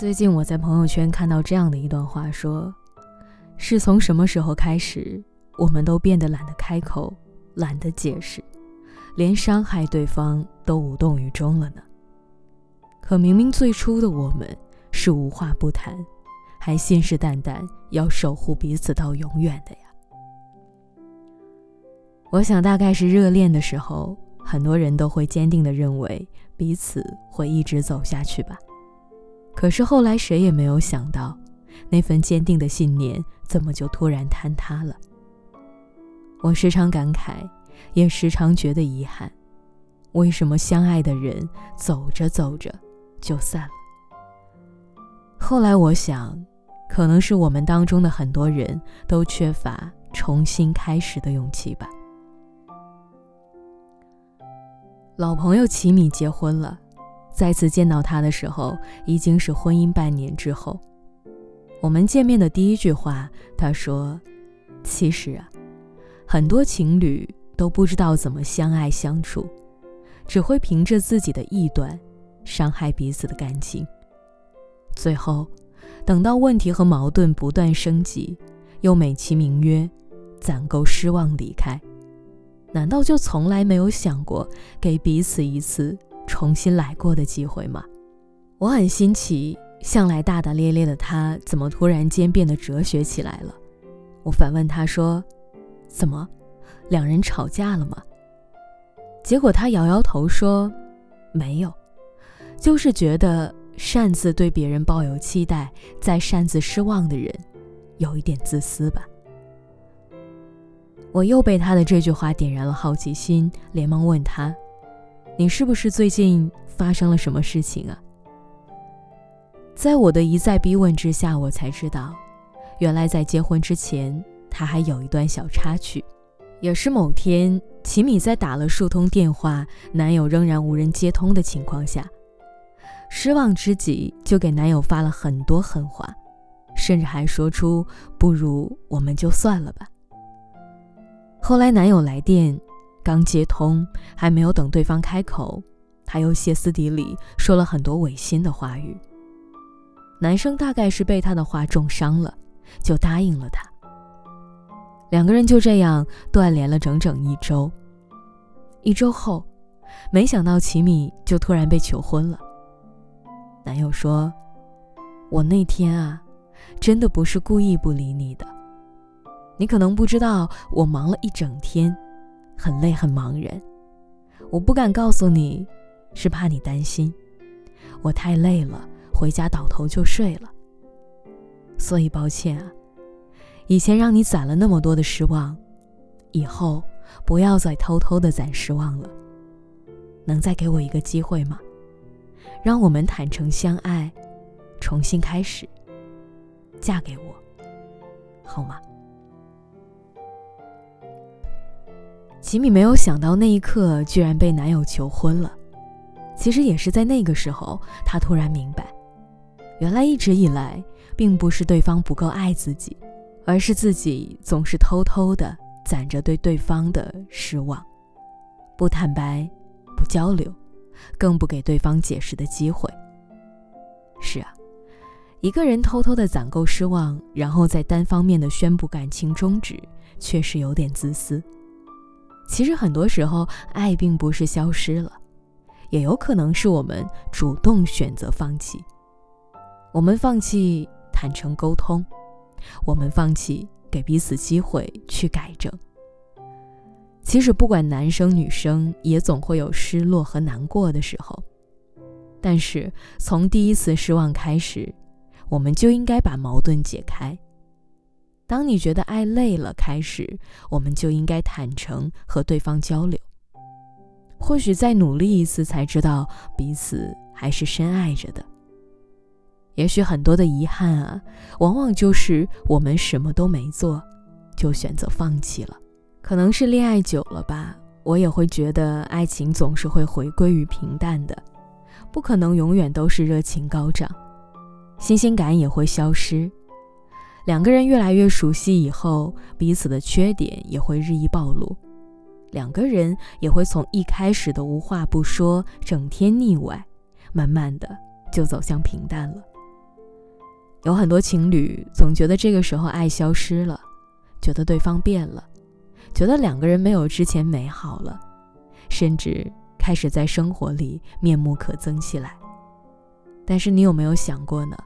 最近我在朋友圈看到这样的一段话，说：“是从什么时候开始，我们都变得懒得开口，懒得解释，连伤害对方都无动于衷了呢？可明明最初的我们是无话不谈，还信誓旦旦要守护彼此到永远的呀。”我想，大概是热恋的时候，很多人都会坚定地认为彼此会一直走下去吧。可是后来，谁也没有想到，那份坚定的信念怎么就突然坍塌了？我时常感慨，也时常觉得遗憾：为什么相爱的人走着走着就散了？后来我想，可能是我们当中的很多人都缺乏重新开始的勇气吧。老朋友齐米结婚了。再次见到他的时候，已经是婚姻半年之后。我们见面的第一句话，他说：“其实啊，很多情侣都不知道怎么相爱相处，只会凭着自己的臆断，伤害彼此的感情。最后，等到问题和矛盾不断升级，又美其名曰攒够失望离开，难道就从来没有想过给彼此一次？”重新来过的机会吗？我很新奇，向来大大咧咧的他，怎么突然间变得哲学起来了？我反问他说：“怎么，两人吵架了吗？”结果他摇摇头说：“没有，就是觉得擅自对别人抱有期待，再擅自失望的人，有一点自私吧。”我又被他的这句话点燃了好奇心，连忙问他。你是不是最近发生了什么事情啊？在我的一再逼问之下，我才知道，原来在结婚之前，他还有一段小插曲。也是某天，齐米在打了数通电话，男友仍然无人接通的情况下，失望之极，就给男友发了很多狠话，甚至还说出“不如我们就算了吧”。后来男友来电。刚接通，还没有等对方开口，他又歇斯底里说了很多违心的话语。男生大概是被他的话重伤了，就答应了他。两个人就这样断联了整整一周。一周后，没想到齐米就突然被求婚了。男友说：“我那天啊，真的不是故意不理你的，你可能不知道，我忙了一整天。”很累，很茫然，我不敢告诉你，是怕你担心。我太累了，回家倒头就睡了。所以抱歉啊，以前让你攒了那么多的失望，以后不要再偷偷的攒失望了。能再给我一个机会吗？让我们坦诚相爱，重新开始。嫁给我，好吗？吉米没有想到那一刻居然被男友求婚了。其实也是在那个时候，他突然明白，原来一直以来并不是对方不够爱自己，而是自己总是偷偷的攒着对对方的失望，不坦白，不交流，更不给对方解释的机会。是啊，一个人偷偷的攒够失望，然后再单方面的宣布感情终止，确实有点自私。其实很多时候，爱并不是消失了，也有可能是我们主动选择放弃。我们放弃坦诚沟通，我们放弃给彼此机会去改正。其实不管男生女生，也总会有失落和难过的时候。但是从第一次失望开始，我们就应该把矛盾解开。当你觉得爱累了，开始，我们就应该坦诚和对方交流。或许再努力一次，才知道彼此还是深爱着的。也许很多的遗憾啊，往往就是我们什么都没做，就选择放弃了。可能是恋爱久了吧，我也会觉得爱情总是会回归于平淡的，不可能永远都是热情高涨，新鲜感也会消失。两个人越来越熟悉以后，彼此的缺点也会日益暴露，两个人也会从一开始的无话不说、整天腻歪，慢慢的就走向平淡了。有很多情侣总觉得这个时候爱消失了，觉得对方变了，觉得两个人没有之前美好了，甚至开始在生活里面目可憎起来。但是你有没有想过呢？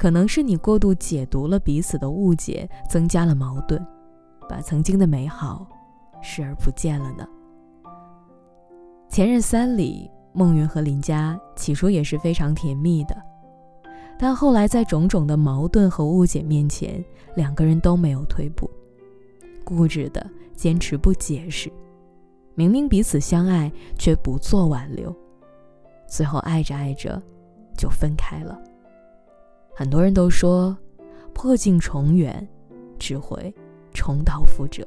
可能是你过度解读了彼此的误解，增加了矛盾，把曾经的美好视而不见了呢？《前任三》里，孟云和林佳起初也是非常甜蜜的。但后来，在种种的矛盾和误解面前，两个人都没有退步，固执的坚持不解释。明明彼此相爱，却不做挽留，最后爱着爱着，就分开了。很多人都说，破镜重圆，只会重蹈覆辙。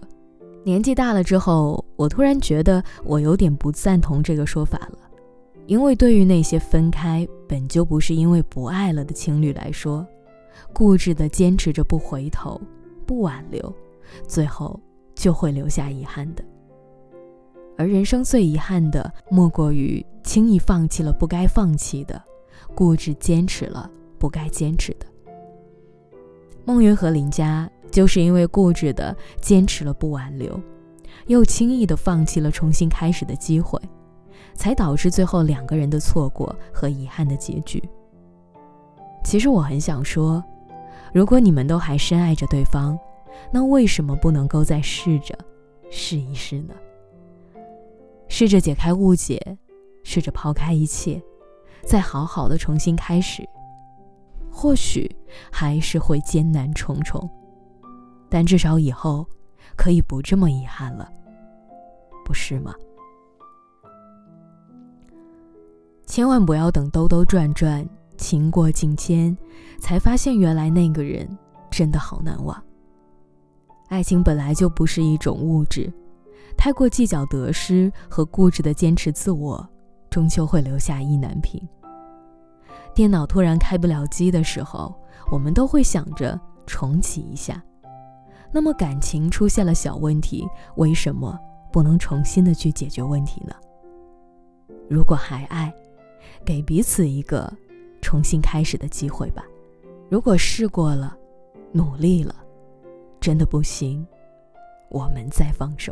年纪大了之后，我突然觉得我有点不赞同这个说法了。因为对于那些分开本就不是因为不爱了的情侣来说，固执的坚持着不回头、不挽留，最后就会留下遗憾的。而人生最遗憾的，莫过于轻易放弃了不该放弃的，固执坚持了不该坚持的。孟云和林佳就是因为固执的坚持了不挽留，又轻易的放弃了重新开始的机会。才导致最后两个人的错过和遗憾的结局。其实我很想说，如果你们都还深爱着对方，那为什么不能够再试着试一试呢？试着解开误解，试着抛开一切，再好好的重新开始。或许还是会艰难重重，但至少以后可以不这么遗憾了，不是吗？千万不要等兜兜转转、情过境迁，才发现原来那个人真的好难忘。爱情本来就不是一种物质，太过计较得失和固执的坚持自我，终究会留下意难平。电脑突然开不了机的时候，我们都会想着重启一下。那么感情出现了小问题，为什么不能重新的去解决问题呢？如果还爱，给彼此一个重新开始的机会吧。如果试过了，努力了，真的不行，我们再放手。